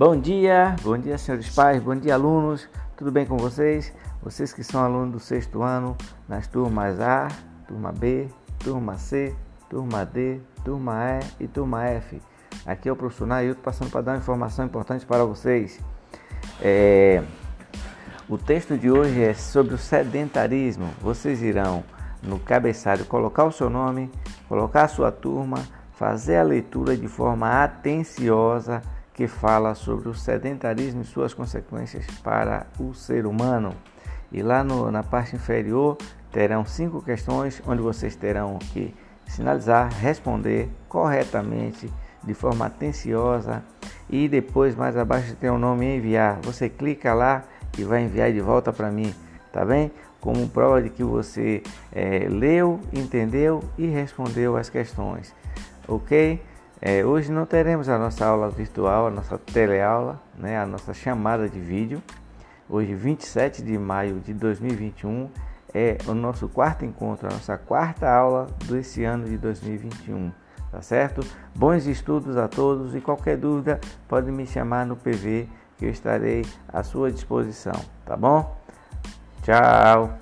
Bom dia, bom dia, senhores pais, bom dia, alunos. Tudo bem com vocês? Vocês que são alunos do sexto ano, nas turmas A, turma B, turma C, turma D, turma E e turma F. Aqui é o professor Nailton passando para dar uma informação importante para vocês. É... O texto de hoje é sobre o sedentarismo. Vocês irão no cabeçalho colocar o seu nome, colocar a sua turma, fazer a leitura de forma atenciosa que fala sobre o sedentarismo e suas consequências para o ser humano. E lá no, na parte inferior terão cinco questões onde vocês terão que sinalizar, responder corretamente, de forma atenciosa e depois mais abaixo tem o nome enviar. Você clica lá e vai enviar de volta para mim, tá bem? Como prova de que você é, leu, entendeu e respondeu as questões, ok? É, hoje não teremos a nossa aula virtual, a nossa teleaula, né, a nossa chamada de vídeo. Hoje, 27 de maio de 2021, é o nosso quarto encontro, a nossa quarta aula desse ano de 2021. Tá certo? Bons estudos a todos e qualquer dúvida pode me chamar no PV que eu estarei à sua disposição, tá bom? Tchau!